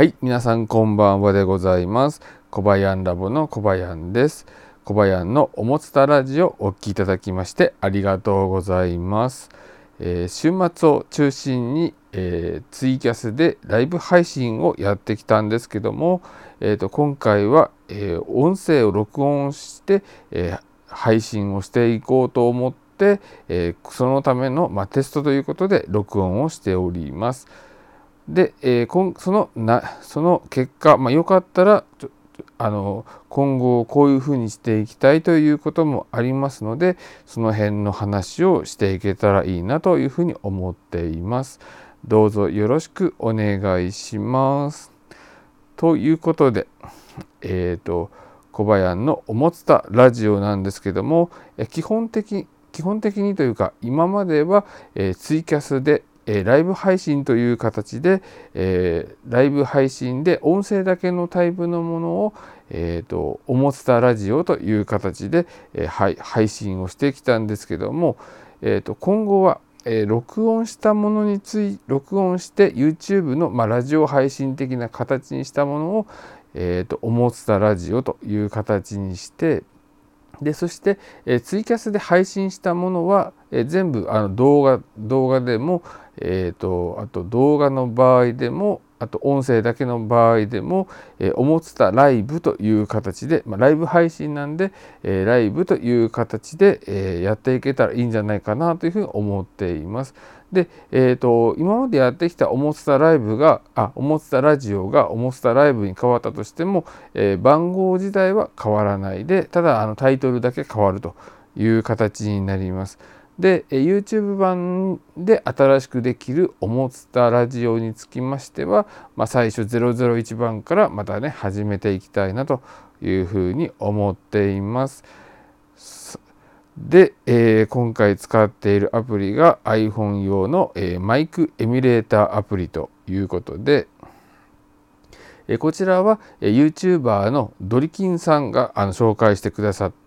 はい皆さんこんばんはでございます。小林ラボの小林です。小林のおもつたラジオお聴きいただきましてありがとうございます、えー、週末を中心に、えー、ツイキャスでライブ配信をやってきたんですけども、えーと、今回は、えー、音声を録音して、え配信をしていこうと思って、えそのための、まあ、テストということで録音をしております。で、えー、そのなその結果、まあ、よかったらあの今後こういうふうにしていきたいということもありますのでその辺の話をしていけたらいいなというふうに思っています。どうぞよろしくお願いします。ということで、えっ、ー、と小林のおもつたラジオなんですけども基本的基本的にというか今までは、えー、ツイキャスでえライブ配信という形で、え、ライブ配信で音声だけのタイプのものを、えーと、おもつたラジオという形で、えー、配信をしてきたんですけども、えーと、今後は、え、録音したものについ録音して YouTube の、ま、ラジオ配信的な形にしたものを、えーと、とおもつたラジオという形にしてでそして、えー、ツイキャスで配信したものは、えー、全部あの動画動画でも、えーと、あと動画の場合でもあと音声だけの場合でも、えー、おもつたライブという形で、まあ、ライブ配信なんで、えー、ライブという形で、えー、やっていけたらいいんじゃないかなというふうに思っています。で、えーと、今までやってきたおもつたライブがあおもつたラジオがおもつたライブに変わったとしても、え番号自体は変わらないでただあのタイトルだけ変わるという形になります。で YouTube 版で新しくできるおもつたラジオにつきましては、まあ、最初001番からまたね始めていきたいなというふうに思っています。で、えー、今回使っているアプリが iPhone 用の、えー、マイクエミュレーターアプリということで、えー、こちらは、えー、YouTuber のドリキンさんがあの紹介してくださった、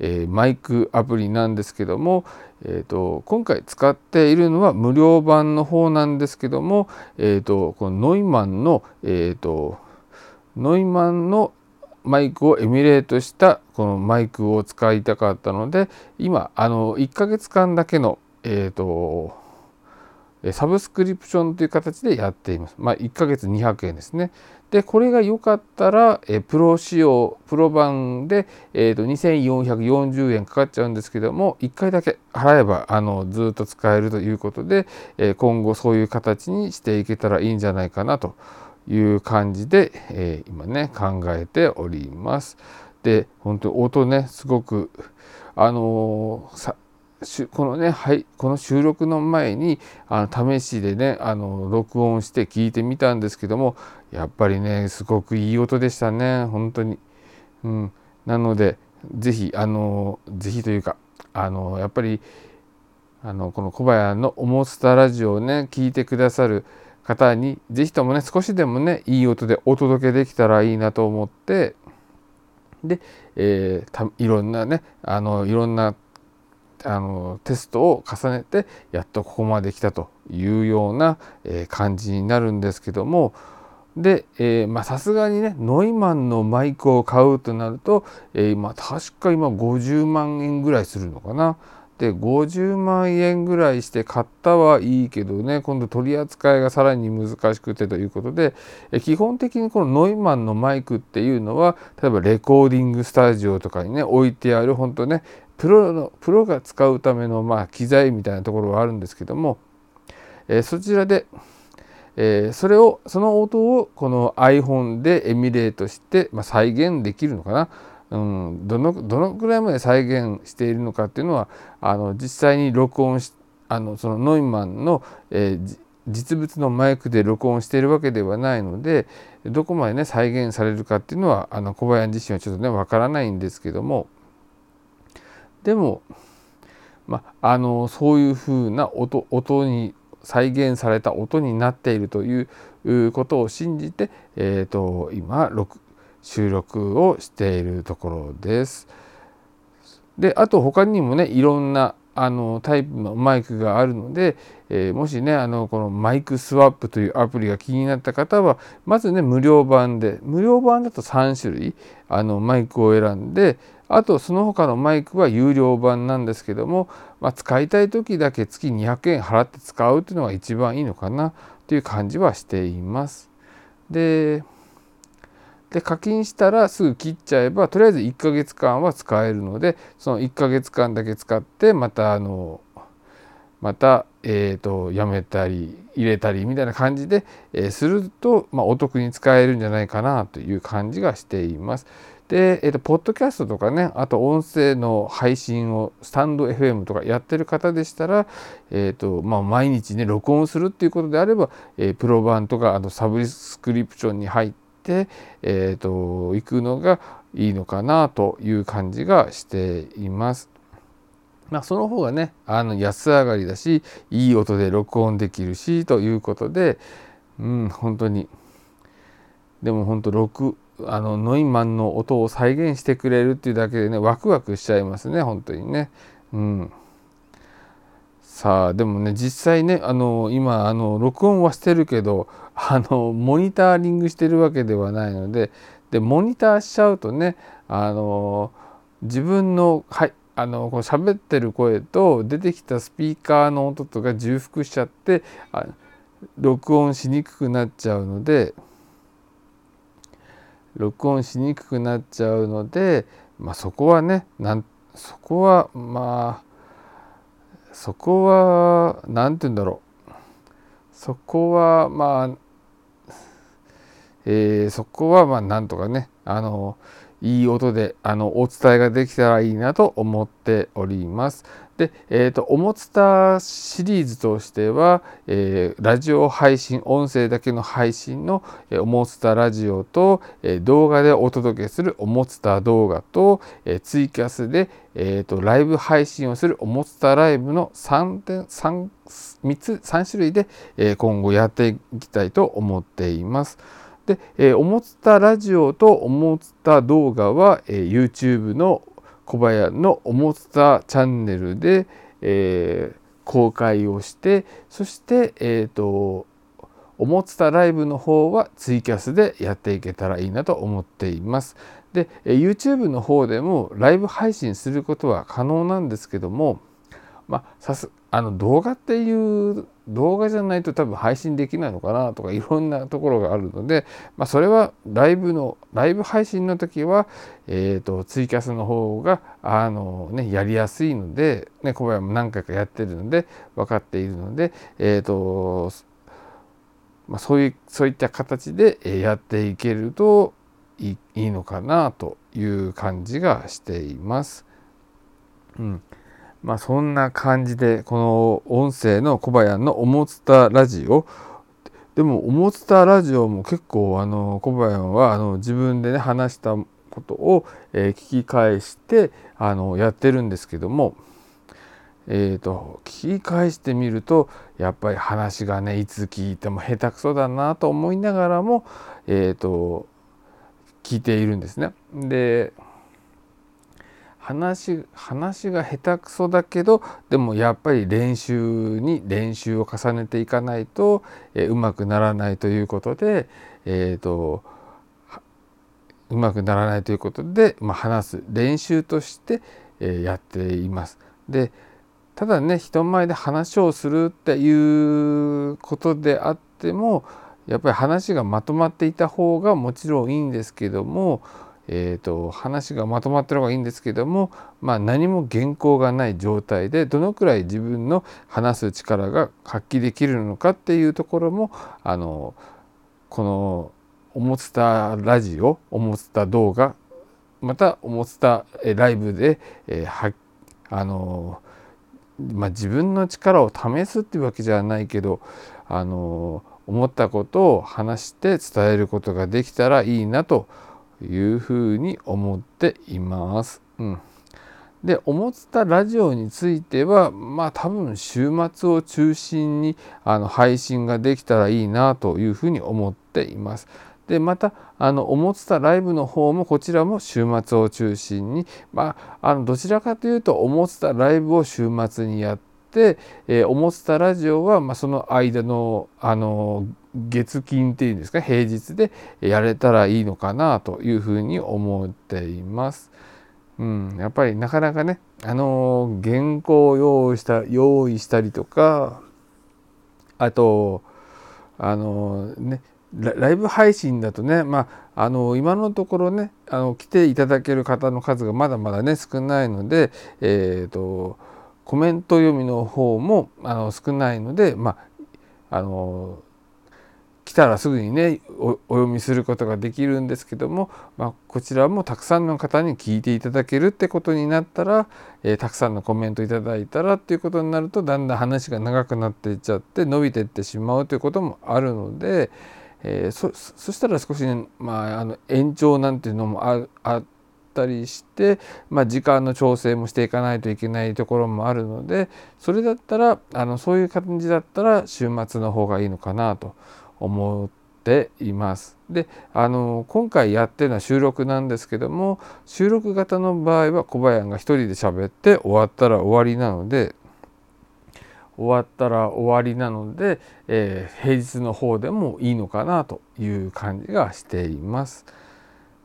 えー、マイクアプリなんですけども、えーと、今回使っているのは無料版の方なんですけども、えーと、このノイマンの、えーと、ノイマンのマイクをエミュレートしたこのマイクを使いたかったので今あの1ヶ月間だけの、えー、とサブスクリプションという形でやっています。まあ、1ヶ月200円ですね。で、これが良かったら、えプロ仕様、プロ版で、えーと、2440円かかっちゃうんですけども、1回だけ払えばあのずっと使えるということで、え今後そういう形にしていけたらいいんじゃないかなという感じで、えー、今ね、考えております。で、本当音ね、すごく、あのー、このね、はい、この収録の前にあの試しでねあの録音して聞いてみたんですけどもやっぱりねすごくいい音でしたね本当に。うん、なので是非あの是非というかあのやっぱりあのこの小林の「おもつたラジオ」をね聞いてくださる方に是非ともね少しでもねいい音でお届けできたらいいなと思ってで、えー、いろんなねあのいろんなあのテストを重ねてやっとここまで来たというような、え感じになるんですけどもでさすがにねノイマンのマイクを買うとなると、えー、まあ、確か今50万円ぐらいするのかな。で50万円ぐらいして買ったはいいけどね今度取り扱いがさらに難しくてということで基本的にこのノイマンのマイクっていうのは例えばレコーディングスタジオとかにね置いてある本当ねプロのプロが使うためのまあ機材みたいなところはあるんですけども、えー、そちらで、えー、それをその音をこの iPhone でエミュレートして、まあ、再現できるのかな、うん、どのどのくらいまで再現しているのかっていうのはあの実際に録音しあのそのノイマンの、えー、実物のマイクで録音しているわけではないのでどこまでね再現されるかっていうのはあの小林自身はちょっとねわからないんですけどもでも、まあ、のそういうふうな音音に再現された音になっているということを信じて、えーと、今収録をしているところです。であと他にもねいろんなあのタイプのマイクがあるので、えー、もしねあのこのマイクスワップというアプリが気になった方はまずね無料版で無料版だと3種類あのマイクを選んであとその他のマイクは有料版なんですけども、まあ、使いたい時だけ月200円払って使うっていうのが一番いいのかなという感じはしています。でで課金したらすぐ切っちゃえばとりあえず1ヶ月間は使えるのでその1ヶ月間だけ使ってまたあのまた、えーと、やめたり入れたりみたいな感じで、えー、すると、まあ、お得に使えるんじゃないかなという感じがしています。で、えーと、ポッドキャストとかねあと音声の配信をスタンド FM とかやってる方でしたら、えーとまあ、毎日ね録音するっていうことであれば、えー、プロ版とかあのサブスクリプションに入って、えーと、行くのがいいのかなという感じがしています。まあ、その方がねあの安上がりだしいい音で録音できるしということでうん本当にでも本当録あのノイマンの音を再現してくれるっていうだけでねワクワクしちゃいますね本当にね。うん、さあでもね実際ねあの今あの録音はしてるけどあのモニタリングしてるわけではないのででモニターしちゃうとねあの自分のはいあのこう喋ってる声と出てきたスピーカーの音とか重複しちゃってあ録音しにくくなっちゃうので録音しにくくなっちゃうので、まあ、そこはねなんそこはまあそこは何て言うんだろう。そこはまあ、えー、そこはまあなんとかねあのいい音であのお伝えができたらいいなと思っております。で、えーと、おもつたシリーズとしては、えー、ラジオ配信音声だけの配信の、えー、おもつたラジオと、えー、動画でお届けするおもつた動画と、えツイキャスで、えーと、ライブ配信をするおもつたライブの 3, 点 3, 3つ3種類で、え今後やっていきたいと思っています。で、えー、おもつたラジオとおもつた動画は、えー、YouTube の小林のおもつたチャンネルで、えー、公開をしてそして、えーと、おもつたライブの方はツイキャスでやっていけたらいいなと思っています。で YouTube の方でもライブ配信することは可能なんですけどもまあ、さすあの動画っていう動画じゃないと多分配信できないのかなとかいろんなところがあるので、まあ、それはライブのライブ配信の時は、えーと、ツイキャスの方があの、ね、やりやすいので、ね、小林も何回かやってるので分かっているので、えーとまあ、そういうそういった形でやっていけるといいいいのかなという感じがしています。うんまあそんな感じでこの音声の小林のおもつたラジオでもおもつたラジオも結構あの小林はあの自分でね話したことを、え、聞き返してあのやってるんですけどもえーと、聞き返してみるとやっぱり話がねいつ聞いても下手くそだなと思いながらも、えーと聞いているんですね。で話話が下手くそだけどでもやっぱり練習に練習を重ねていかないと、えー、うまくならないということで、えーと、うまくならないということで、まあ、話す練習として、えー、やっています。でただね人前で話をするっていうことであってもやっぱり話がまとまっていた方がもちろんいいんですけどもえーと、話がまとまってる方がいいんですけども、まあ、何も原稿がない状態でどのくらい自分の話す力が発揮できるのかっていうところもあのこのおもつたラジオおもつた動画またおもつたライブで、えー、はあのまあ、自分の力を試すっていうわけじゃないけどあの思ったことを話して伝えることができたらいいなと思いますいうふうに思っています。うん、で思ったラジオについてはまあ多分週末を中心にあの配信ができたらいいなというふうに思っています。でまたあのおもつたライブの方もこちらも週末を中心に、まあ、あのどちらかというとおもつたライブを週末にやって、えー、おもつたラジオは、まあ、その間のあの月金っていうんですか平日でやれたらいいのかなというふうに思っています。うん、やっぱりなかなかねあの原稿を用意した用意したりとかあとあのねライブ配信だとね、まあ、あの今のところねあの来ていただける方の数がまだまだね少ないので、えーと、コメント読みの方もあの少ないので、まあ、あの来たらすぐにねお読みすることができるんですけども、まあ、こちらもたくさんの方に聞いていただけるってことになったら、えー、たくさんのコメントいただいたらっていうことになるとだんだん話が長くなっていっちゃって伸びていってしまうということもあるので、えー、そそしたら少し、ね、まあ、あの延長なんていうのもああったりして、まあ、時間の調整もしていかないといけないところもあるのでそれだったらあのそういう感じだったら週末の方がいいのかなと思っています。であの今回やってるのは収録なんですけども収録型の場合は小林が一人で喋って終わったら終わりなので終わったら終わりなので、えー、平日の方でもいいのかなという感じがしています。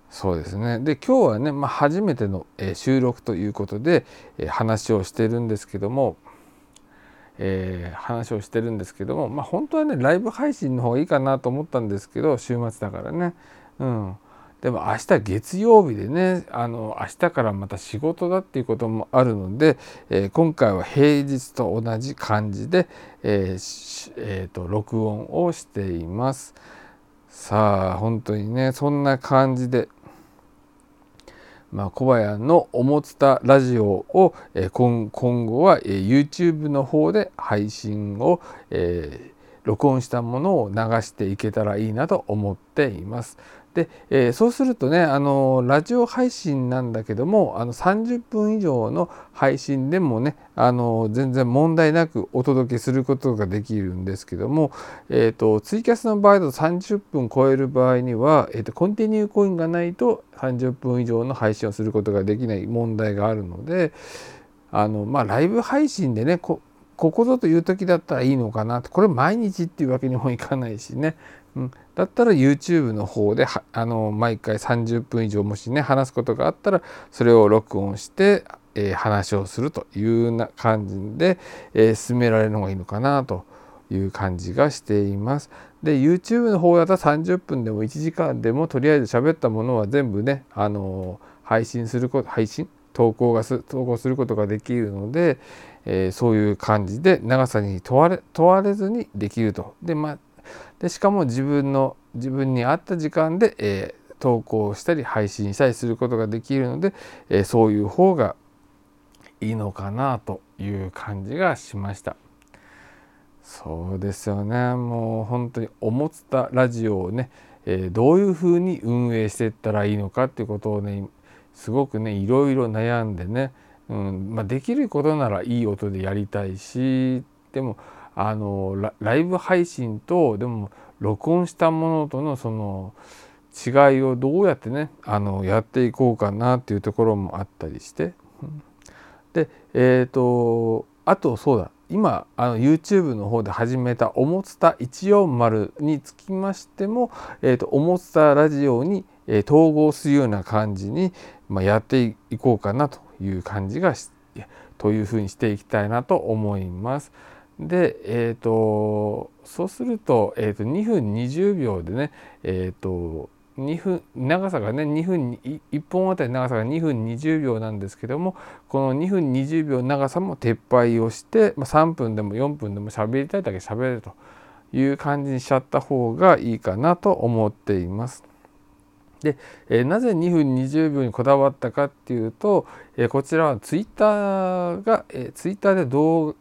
そうですねで今日はね、まあ、初めての、え、収録ということで、え、話をしてるんですけどもえー、話をしてるんですけども、まあ、本当はねライブ配信の方がいいかなと思ったんですけど週末だからね。うん、でも明日月曜日でねあの明日からまた仕事だっていうこともあるので、えー、今回は平日と同じ感じで、えーえーと録音をしています。さあ本当にねそんな感じでまあ、小林のおもつたラジオを、えー、今今後は、えー、YouTube の方で配信を、えー、録音したものを流していけたらいいなと思っています。で、えー、そうするとねあのラジオ配信なんだけどもあの30分以上の配信でもねあの全然問題なくお届けすることができるんですけども、えーと、ツイキャスの場合だと30分超える場合には、えーと、コンティニューコインがないと30分以上の配信をすることができない問題があるのであのまあライブ配信でねこここぞという時だったらいいのかなこれ毎日っていうわけにもいかないしね。うん、だったら YouTube の方であの毎回30分以上もしね話すことがあったらそれを録音して、えー、話をするというな感じで、えー、進められるのがいいのかなという感じがしています。で YouTube の方だったら30分でも1時間でもとりあえず喋ったものは全部ねあの配信すること配信？投稿がす投稿することができるので、えー、そういう感じで長さに問われ問われずにできると。でまあでしかも自分の自分に合った時間で、えー、投稿したり配信したりすることができるので、えー、そういう方がいいのかなという感じがしました。そうですよねもう本当に思ったラジオをね、えー、どういうふうに運営していったらいいのかっていうことをねすごくねいろいろ悩んでね、うんまあ、できることならいい音でやりたいしでもあのライブ配信とでも録音したものとのその違いをどうやってねあのやっていこうかなっていうところもあったりして、でえっ、ー、とあとそうだ今あの YouTube の方で始めた「おもつた140」につきましても「えーと、おもつたラジオに」えー、統合するような感じに、まあ、やっていこうかなという感じがというふうにしていきたいなと思います。で、えーと、そうすると,、えーと、2分20秒でね、えーと、2分長さがね2分1本あたり長さが2分20秒なんですけどもこの2分20秒長さも撤廃をして、まあ、3分でも4分でも喋りたいだけ喋れるという感じにしちゃった方がいいかなと思っています。で、えー、なぜ2分20秒にこだわったかっていうと、えー、こちらはツイッターが、えー、ツイッターで動画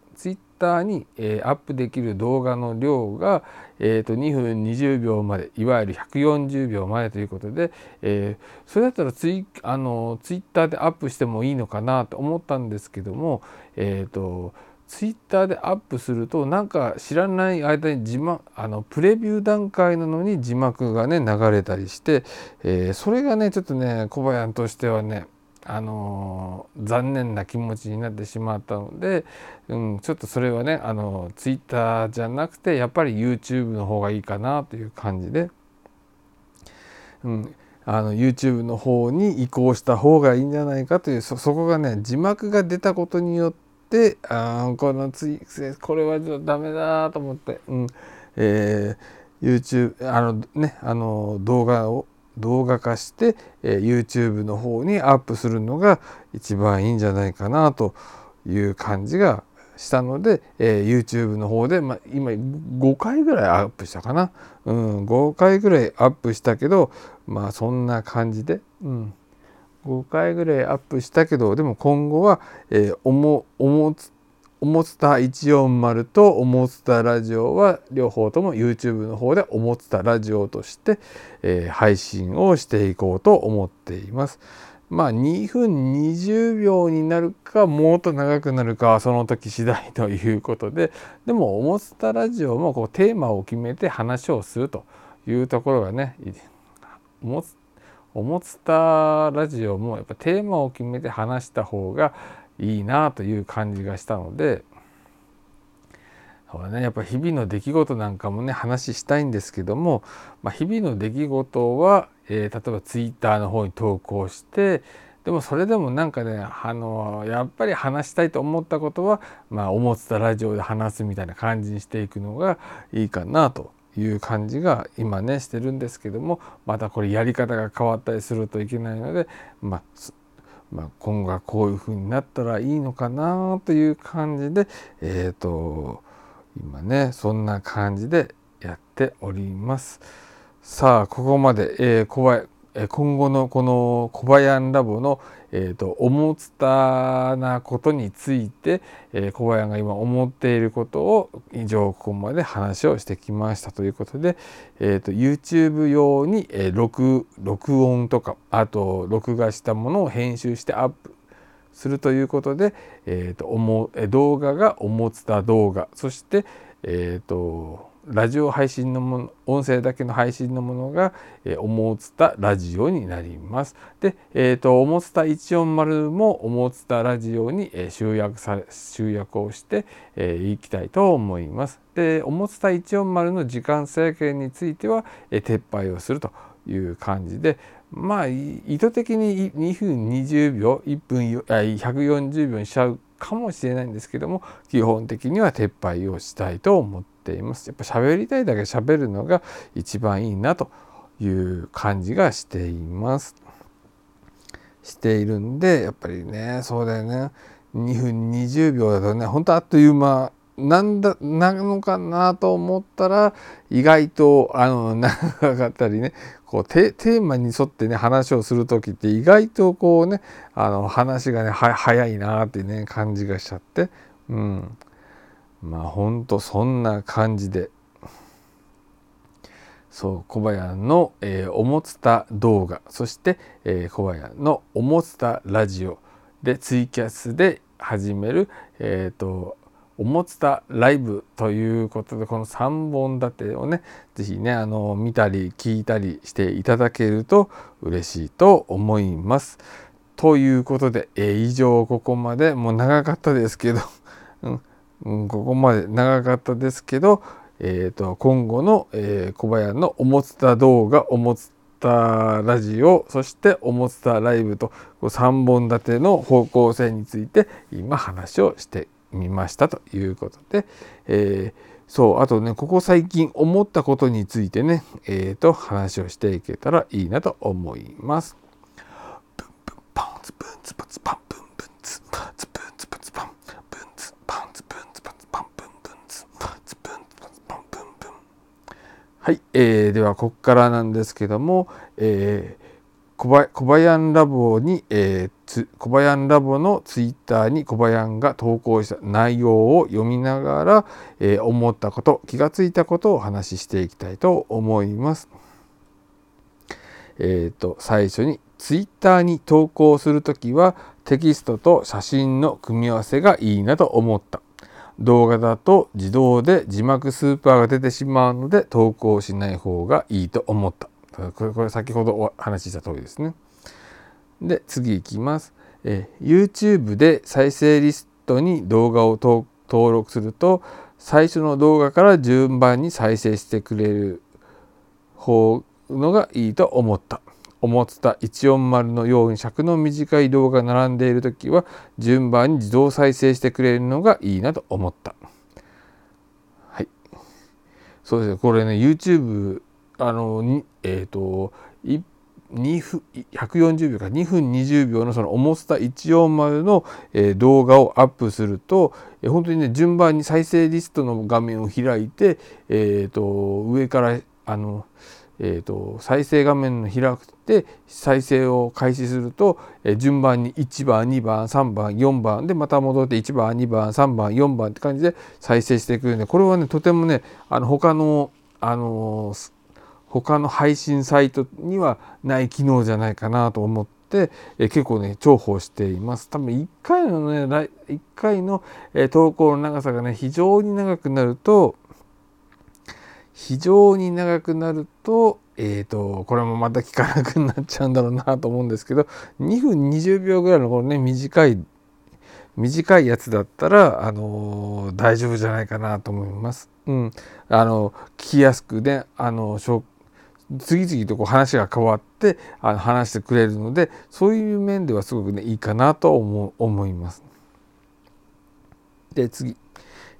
ターに、え、アップできる動画の量が、えーと、2分20秒までいわゆる140秒までということで、えー、それだったらツイあのツイッターでアップしてもいいのかなと思ったんですけども、えーと、ツイッターでアップするとなんか知らない間に字幕あのプレビュー段階なのに字幕がね流れたりして、えー、それがねちょっとね小林としてはねあの、残念な気持ちになってしまったので、うん、ちょっとそれはねあのツイッターじゃなくてやっぱり YouTube の方がいいかなという感じで、うん、あの YouTube の方に移行した方がいいんじゃないかというそこがね字幕が出たことによってあこのツイこれはちょっとダメだと思って、うんえー、YouTube あのねあの動画を動画化して、え、YouTube の方にアップするのが一番いいんじゃないかなという感じがしたので、えー、YouTube の方で、ま、今5回ぐらいアップしたかな、うん、5回ぐらいアップしたけどまあそんな感じで、うん、5回ぐらいアップしたけどでも今後は、えー、おもおもつた140とおもつたラジオは両方とも YouTube の方でおもつたラジオとして、えー、配信をしていこうと思っています。まあ2分20秒になるかもっと長くなるかはその時次第ということででもおもつたラジオもこうテーマを決めて話をするというところがねおもつおもつたラジオもやっぱテーマを決めて話した方がいいなという感じがしたのでそうだね。やっぱ日々の出来事なんかもね話したいんですけども、まあ、日々の出来事は、えー、例えばツイッターの方に投稿してでもそれでもなんかねあのやっぱり話したいと思ったことはまあ思ってたラジオで話すみたいな感じにしていくのがいいかなという感じが今ねしてるんですけどもまたこれやり方が変わったりするといけないのでまあまあ、今後はこういうふうになったらいいのかなという感じで、えーと、今ねそんな感じでやっております。さあここまで、えー、小林今後のこの小林ラボの、えーと、おもつたなことについて、えー、小林が今思っていることを以上ここまで話をしてきましたということで、えーと、YouTube 用に、えー、録録音とかあと録画したものを編集してアップするということで、えーと、動画がおもつた動画そして、えー、とラジオ配信のもの音声だけの配信のものが、えー、おもつたラジオになります。で、えーと、おもつた140もおもつたラジオに、えー、集約され集約をして、えー、いきたいと思います。でおもつた140の時間制限については、えー、撤廃をするという感じでまあ意図的に2分20秒1分140秒にしちゃうかもしれないんですけども基本的には撤廃をしたいと思ってています。やっぱ喋りたいだけ喋るのが一番いいなという感じがしています。しているんでやっぱりねそうだよね2分20秒だとねほんとあっという間なんだなのかなと思ったら意外とあの 長かったりねこうテーマに沿ってね話をする時って意外とこうねあの話がね早いなってね感じがしちゃってうんまあほんとそんな感じで。そう小林の、えー、おもつた動画。そして、えー、小林のおもつたラジオ。でツイキャスで始める、えーとおもつたライブということでこの3本立てをね是非ねあの見たり聞いたりしていただけると嬉しいと思います。ということで、えー、以上ここまで。もう長かったですけど、うん。うん、ここまで長かったですけど、えーと、今後の、えー、小林のおもつた動画おもつたラジオそしておもつたライブと3本立ての方向性について今話をしてみましたということで、えー、そうあとねここ最近思ったことについてね、えー、と話をしていけたらいいなと思います。ブンブンパンツブンツパツパンブンブンツパツブンツパツパンブンツパンツブンツパツパンブンブンツパツブンツパツパンブンブンはい、えー、ではここからなんですけども、えー小林ラボに、えー、小林ラボのツイッターに小林が投稿した内容を読みながら、えー、思ったこと気がついたことをお話ししていきたいと思います。えーと、最初にツイッターに投稿するときはテキストと写真の組み合わせがいいなと思った。動画だと自動で字幕スーパーが出てしまうので投稿しない方がいいと思った。これこれ先ほどお話しした通りですね。で次いきます。え YouTube で再生リストに動画を登録すると最初の動画から順番に再生してくれる方のがいいと思った。思った140のように尺の短い動画が並んでいる時は順番に自動再生してくれるのがいいなと思った。はい。そうですね。これね、YouTube、あの、にえっ、ー、と、2分140秒か2分20秒のその重さ140の、えー、動画をアップすると、えー、本当にね順番に再生リストの画面を開いて、えーと、上からあのえーと、再生画面の開くて再生を開始すると、えー、順番に1番2番3番4番でまた戻って1番2番3番4番って感じで再生していくんでこれはねとてもねあの他のあの他の配信サイトにはない機能じゃないかなと思って、え結構ね重宝しています。多分1回のね1回の、え投稿の長さがね非常に長くなると非常に長くなると,、えーと、これもまた聞かなくなっちゃうんだろうなと思うんですけど2分20秒ぐらいのこのね短い短いやつだったら、あのー、大丈夫じゃないかなと思います。うん、あの聞きやすくねあの次々とこう話が変わってあの話してくれるのでそういう面ではすごくねいいかなと思思います。で次。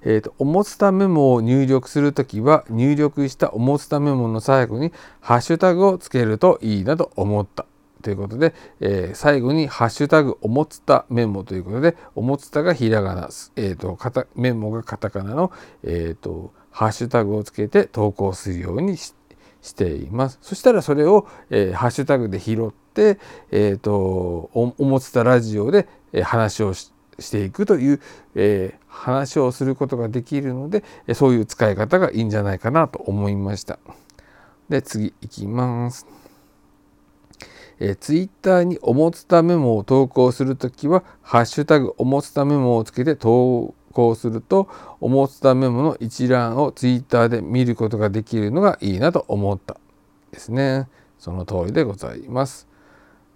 えーと、おもつたメモを入力するときは入力したおもつたメモの最後にハッシュタグをつけるといいなと思ったということで、えー、最後にハッシュタグおもつたメモということでおもつたがひらがな、えーと、とメモがカタカナの、えーと、ハッシュタグをつけて投稿するようにしています。そしたらそれを、えー、ハッシュタグで拾って、えー、とおおもつたラジオで、話をしてしていくという、えー、話をすることができるのでそういう使い方がいいんじゃないかなと思いました。で次いきます。えー、ツイッターにおもつたメモを投稿するときは「ハッシュタグおもつたメモ」をつけて投稿するとおもつたメモの一覧をツイッターで見ることができるのがいいなと思ったですね。その通りでございます。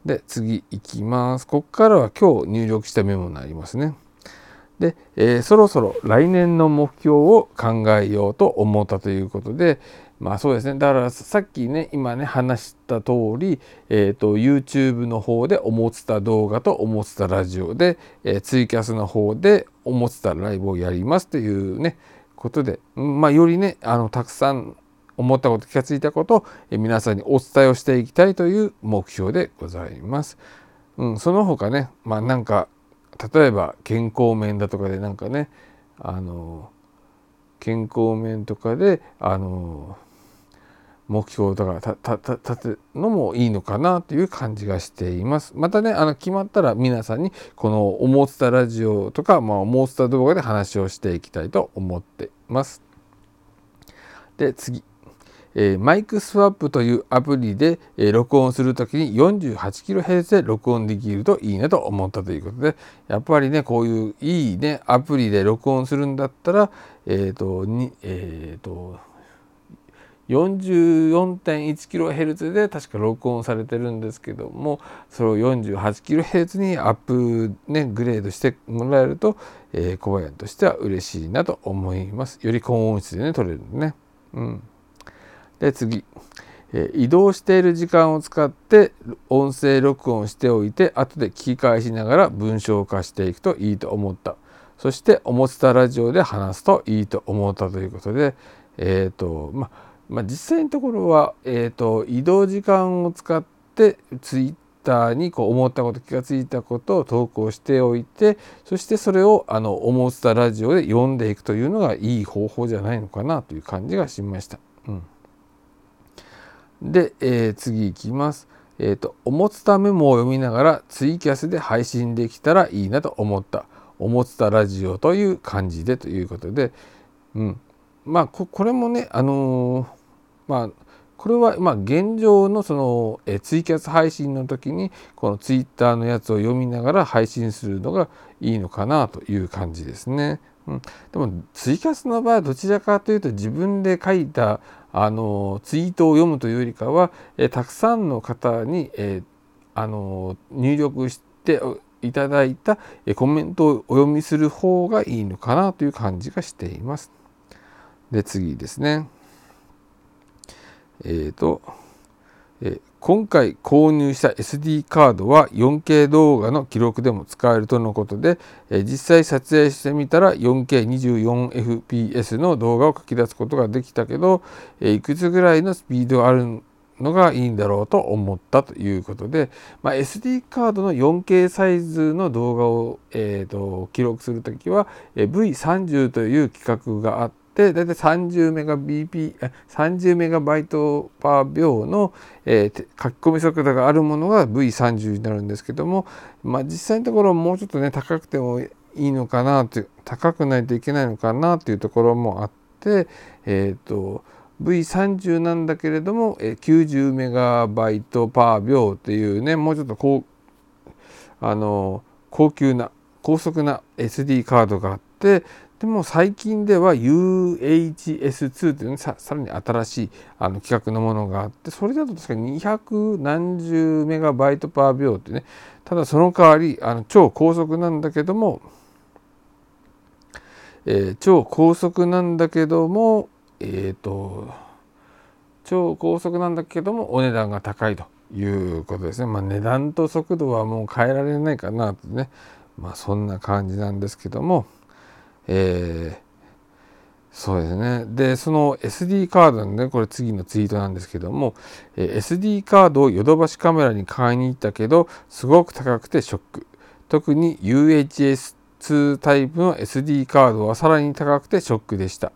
で次いきます。ここからは今日入力したメモになりますね。で、えー、そろそろ来年の目標を考えようと思ったということでまあそうですねだからさっきね今ね話した通り、えーと、YouTube の方で思ってた動画と思ってたラジオで、えー、ツイキャスの方で思ってたライブをやりますというねことでまあよりねあのたくさん思ったこと気がついたことを皆さんにお伝えをしていきたいという目標でございます。うん、その他ねまあなんか例えば健康面だとかでなんかねあの健康面とかであの目標とか立てるのもいいのかなという感じがしています。またねあの決まったら皆さんにこの「おもつたラジオ」とか「まあ、おもつた動画」で話をしていきたいと思ってます。で次えー、マイクスワップというアプリで、えー、録音するときに 48kHz で録音できるといいなと思ったということでやっぱりねこういういいねアプリで録音するんだったらえっ、ー、とにえっ、と 44.1kHz で確か録音されてるんですけどもそれを 48kHz にアップ、ね、グレードしてもらえると、えー、小林としては嬉しいなと思います。より高音質でね撮れるんでね。うんで次、え移動している時間を使って音声録音しておいて後で聞き返しながら文章化していくといいと思った。そしておもつたラジオで話すといいと思ったということでえっ、ー、とままあ、実際のところは、えーと、移動時間を使ってツイッターにこう思ったこと気がついたことを投稿しておいてそしてそれをあのおもつたラジオで読んでいくというのがいい方法じゃないのかなという感じがしました。うん。で、えー、次いきます。えっ、ー、と、おもつたメモを読みながらツイキャスで配信できたらいいなと思った。おもつたラジオという感じでということで、うん。まあ、これもね、あのー、まあ、これはまあ現状のそのえツイキャス配信の時にこのツイッターのやつを読みながら配信するのがいいのかなという感じですね。うん、でもツイキャスの場合はどちらかというと自分で書いたあのツイートを読むというよりかは、えたくさんの方に、え、あの入力していただいたコメントをお読みする方がいいのかなという感じがしています。で次ですね。えっ、ー、と、え今回購入した SD カードは 4K 動画の記録でも使えるとのことで、え実際撮影してみたら 4K24fps の動画を書き出すことができたけど、えいくつぐらいのスピードがあるのがいいんだろうと思ったということで、まあ、SD カードの 4K サイズの動画を、えーと、記録するときは、V30 という規格があってで大体30メガ BP 30メガバイトパー秒の、えー、書き込み速度があるものが V30 になるんですけども、まあ、実際のところもうちょっとね高くてもいいのかなという高くないといけないのかなというところもあってえ、ー、と V30 なんだけれども90メガバイトパー秒っていうねもうちょっとこうあの高級な高速な SD カードがあってでも最近では UHS2 という、ね、さらに新しいあの規格のものがあってそれだと確かに200何十メガバイトパー秒ってねただその代わりあの超高速なんだけども、えー、超高速なんだけどもえっ、ー、と超高速なんだけどもお値段が高いということですね。まあ、値段と速度はもう変えられないかなとねまあそんな感じなんですけども、えー、そうですね。で、その SD カードのね、これ次のツイートなんですけども、え、SD カードをヨドバシカメラに買いに行ったけど、すごく高くてショック。特に UHS2 タイプの SD カードはさらに高くてショックでした。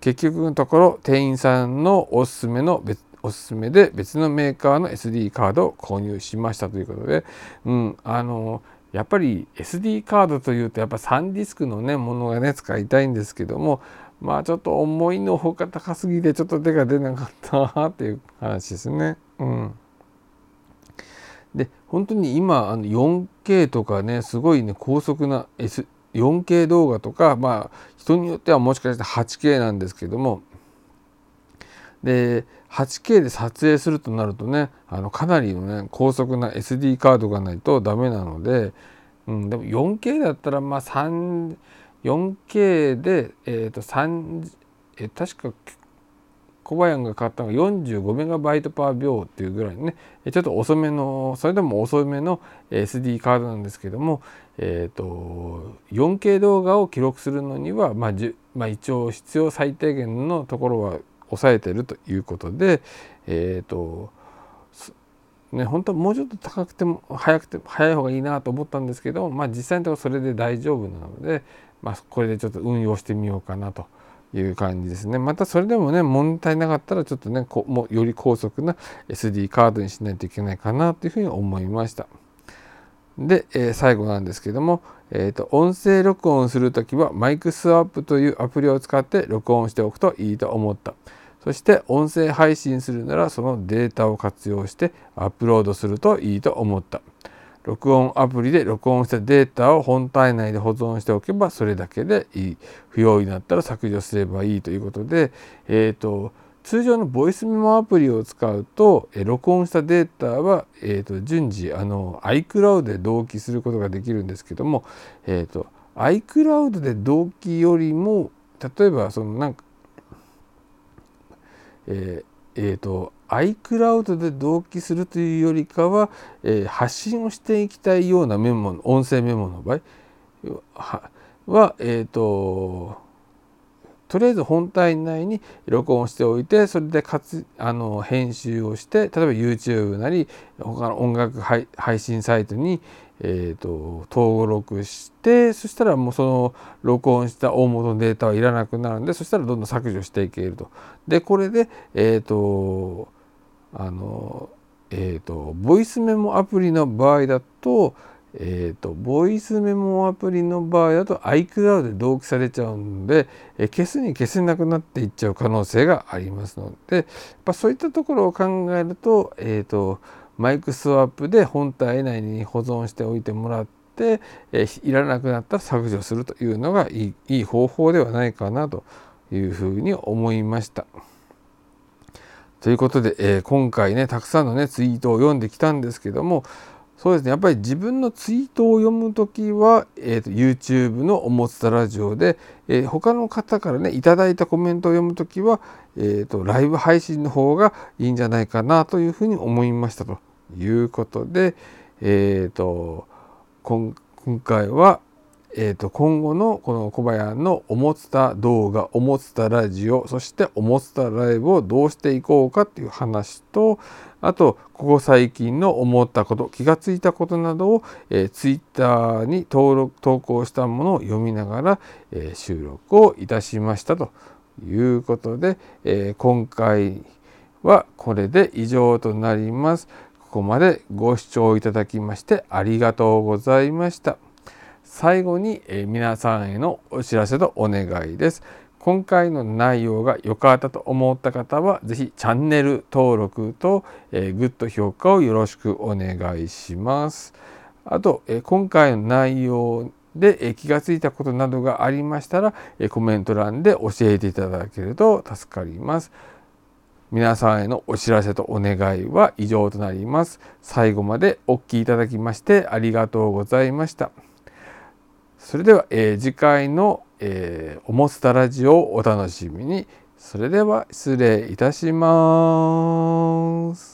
結局のところ店員さんのおすすめの別おすすめで別のメーカーの SD カードを購入しましたということで、うん、あのやっぱり SD カードというとやっぱサンディスクのねものがね使いたいんですけどもまあちょっと思いのほか高すぎてちょっと手が出なかったなっていう話ですね。うん、で本当に今あの 4K とかねすごいね高速な、S、4K 動画とかまあ人によってはもしかして 8K なんですけどもで 8K で撮影するとなるとねあのかなりのね高速な SD カードがないとダメなので、うん、でも 4K だったらまあ 4K で、えーと3え確かコバヤンが買ったのが45メガバイトパー秒っていうぐらいねちょっと遅めのそれでも遅めの SD カードなんですけども、えーと、4K 動画を記録するのには、まあじまあ、一応必要最低限のところは抑えてるということでえ、ー、とね本当はもうちょっと高くても早くて早い方がいいなと思ったんですけど、まあ、実際のところそれで大丈夫なので、まあ、これでちょっと運用してみようかなと。いう感じですね。またそれでもね問題なかったらちょっとねこもより高速な SD カードにしないといけないかなというふうに思いました。で、えー、最後なんですけども、えーと、音声録音するときはマイクスワップというアプリを使って録音しておくといいと思った。そして音声配信するならそのデータを活用してアップロードするといいと思った。録音アプリで録音したデータを本体内で保存しておけばそれだけでいい不要になったら削除すればいいということで、えーと、通常のボイスメモアプリを使うと、え録音したデータは、えーと、順次あの iCloud で同期することができるんですけども、えーと、iCloud で同期よりも例えばそのなんかえー、えー、と iCloud で同期するというよりかは、えー、発信をしていきたいようなメモの音声メモの場合は、えーと、とりあえず本体内に録音しておいてそれでかつあの編集をして例えば YouTube なり他の音楽配信サイトに、えーと、登録してそしたらもうその録音した大元のデータはいらなくなるんでそしたらどんどん削除していけると。でこれで、えーとあのえーと、ボイスメモアプリの場合だと,、えーと、ボイスメモアプリの場合だと iCloud で同期されちゃうんで、え消すに消せなくなっていっちゃう可能性がありますのでやっぱそういったところを考えると,、えーと、マイクスワップで本体内に保存しておいてもらって、えいらなくなったら削除するというのがいいいい方法ではないかなというふうに思いました。ということで、えー、今回ねたくさんのねツイートを読んできたんですけどもそうですね。やっぱり自分のツイートを読む時は、えーと、YouTube の「おもつたラジオで」えー、他の方からねいただいたコメントを読む時は、えーと、ライブ配信の方がいいんじゃないかなというふうに思いましたということで、えーと今回はえー、と今後のこの小林のおもつた動画おもつたラジオそしておもつたライブをどうしていこうかっていう話とあとここ最近の思ったこと気がついたことなどを、えー、ツイッターに登録投稿したものを読みながら、えー、収録をいたしましたということで、えー、今回はこれで以上となります。ここまでご視聴いただきましてありがとうございました。最後に、え皆さんへのお知らせとお願いです。今回の内容が良かったと思った方は是非チャンネル登録と、えグッド評価をよろしくお願いします。あと、え今回の内容でえ気がついたことなどがありましたらえコメント欄で教えていただけると助かります。皆さんへのお知らせとお願いは以上となります。最後までお聴きいただきましてありがとうございました。それでは、えー、次回の、えー、おもつたラジオをお楽しみに。それでは失礼いたします。